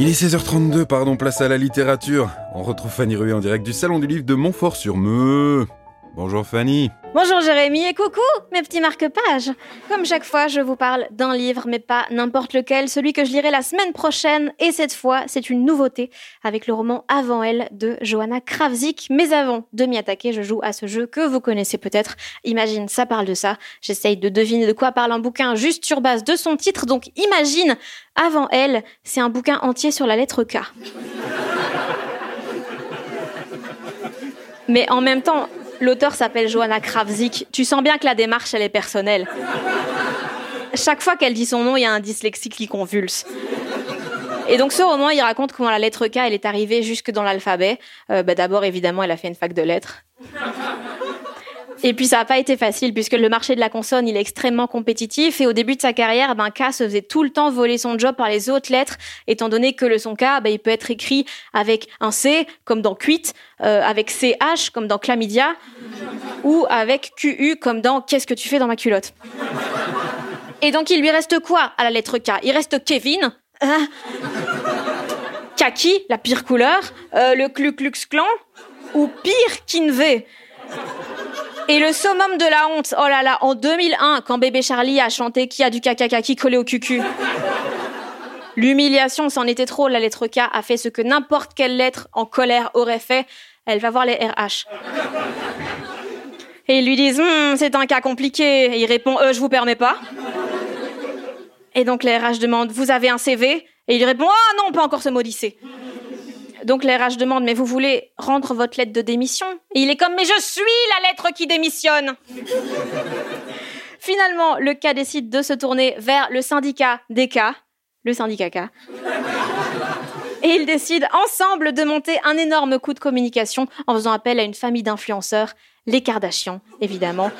Il est 16h32, pardon, place à la littérature. On retrouve Fanny Rué en direct du Salon du Livre de Montfort-sur-Meux. Bonjour Fanny. Bonjour Jérémy et coucou mes petits marque-pages. Comme chaque fois, je vous parle d'un livre, mais pas n'importe lequel, celui que je lirai la semaine prochaine. Et cette fois, c'est une nouveauté avec le roman Avant elle de Johanna Kravzik. Mais avant de m'y attaquer, je joue à ce jeu que vous connaissez peut-être. Imagine, ça parle de ça. J'essaye de deviner de quoi parle un bouquin juste sur base de son titre. Donc imagine, Avant elle, c'est un bouquin entier sur la lettre K. Mais en même temps, L'auteur s'appelle Johanna Kravzik. Tu sens bien que la démarche, elle est personnelle. Chaque fois qu'elle dit son nom, il y a un dyslexique qui convulse. Et donc ce roman, il raconte comment la lettre K, elle est arrivée jusque dans l'alphabet. Euh, bah, D'abord, évidemment, elle a fait une fac de lettres. Et puis ça n'a pas été facile puisque le marché de la consonne il est extrêmement compétitif et au début de sa carrière, ben K se faisait tout le temps voler son job par les autres lettres, étant donné que le son K, ben, il peut être écrit avec un C comme dans cuite, euh, avec CH comme dans chlamydia, ou avec QU comme dans qu'est-ce que tu fais dans ma culotte? Et donc il lui reste quoi à la lettre K? Il reste Kevin. Hein? Kaki, la pire couleur, euh, le Ku Klux ou pire, Kinvey? Et le summum de la honte, oh là là, en 2001, quand bébé Charlie a chanté Qui a du caca qui collé au cucu. L'humiliation, c'en était trop, la lettre K a fait ce que n'importe quelle lettre en colère aurait fait. Elle va voir les RH. Et ils lui disent hm, C'est un cas compliqué. Et il répond euh, Je vous permets pas. Et donc les RH demandent Vous avez un CV Et il répond Ah non, pas encore ce maudissé. Donc les RH demandent, mais vous voulez rendre votre lettre de démission? Il est comme, mais je suis la lettre qui démissionne! Finalement, le cas décide de se tourner vers le syndicat des cas, le syndicat K. Et ils décident ensemble de monter un énorme coup de communication en faisant appel à une famille d'influenceurs, les Kardashians, évidemment,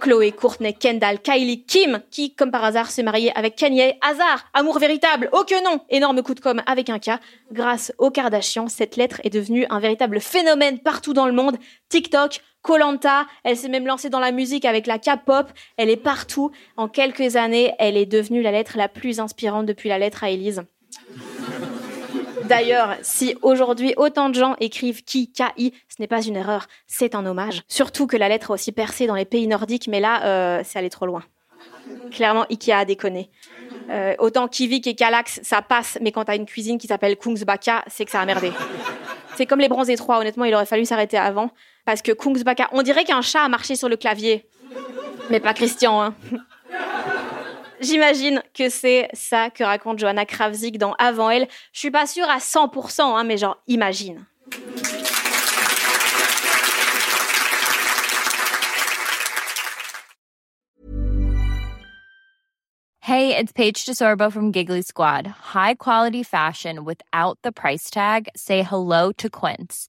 Chloé, Courtney, Kendall, Kylie, Kim, qui, comme par hasard, s'est mariée avec Kanye. Hasard, amour véritable, oh que non Énorme coup de com' avec un cas. Grâce aux Kardashians, cette lettre est devenue un véritable phénomène partout dans le monde. TikTok, Colanta, elle s'est même lancée dans la musique avec la K-pop. Elle est partout. En quelques années, elle est devenue la lettre la plus inspirante depuis la lettre à Elise. D'ailleurs, si aujourd'hui autant de gens écrivent qui, K-I, ce n'est pas une erreur, c'est un hommage. Surtout que la lettre a aussi percé dans les pays nordiques, mais là, euh, c'est allé trop loin. Clairement, Ikea a déconné. Euh, autant Kivik et Kalax, ça passe, mais quand t'as une cuisine qui s'appelle Kungsbaka, c'est que ça a merdé. C'est comme les bronzés 3, honnêtement, il aurait fallu s'arrêter avant. Parce que Kungsbaka, on dirait qu'un chat a marché sur le clavier. Mais pas Christian, hein. J'imagine que c'est ça que raconte Johanna Kravzik dans Avant elle. Je suis pas sûre à 100%, hein, mais genre, imagine. Hey, it's Paige DeSorbo from Giggly Squad. High quality fashion without the price tag. Say hello to Quince.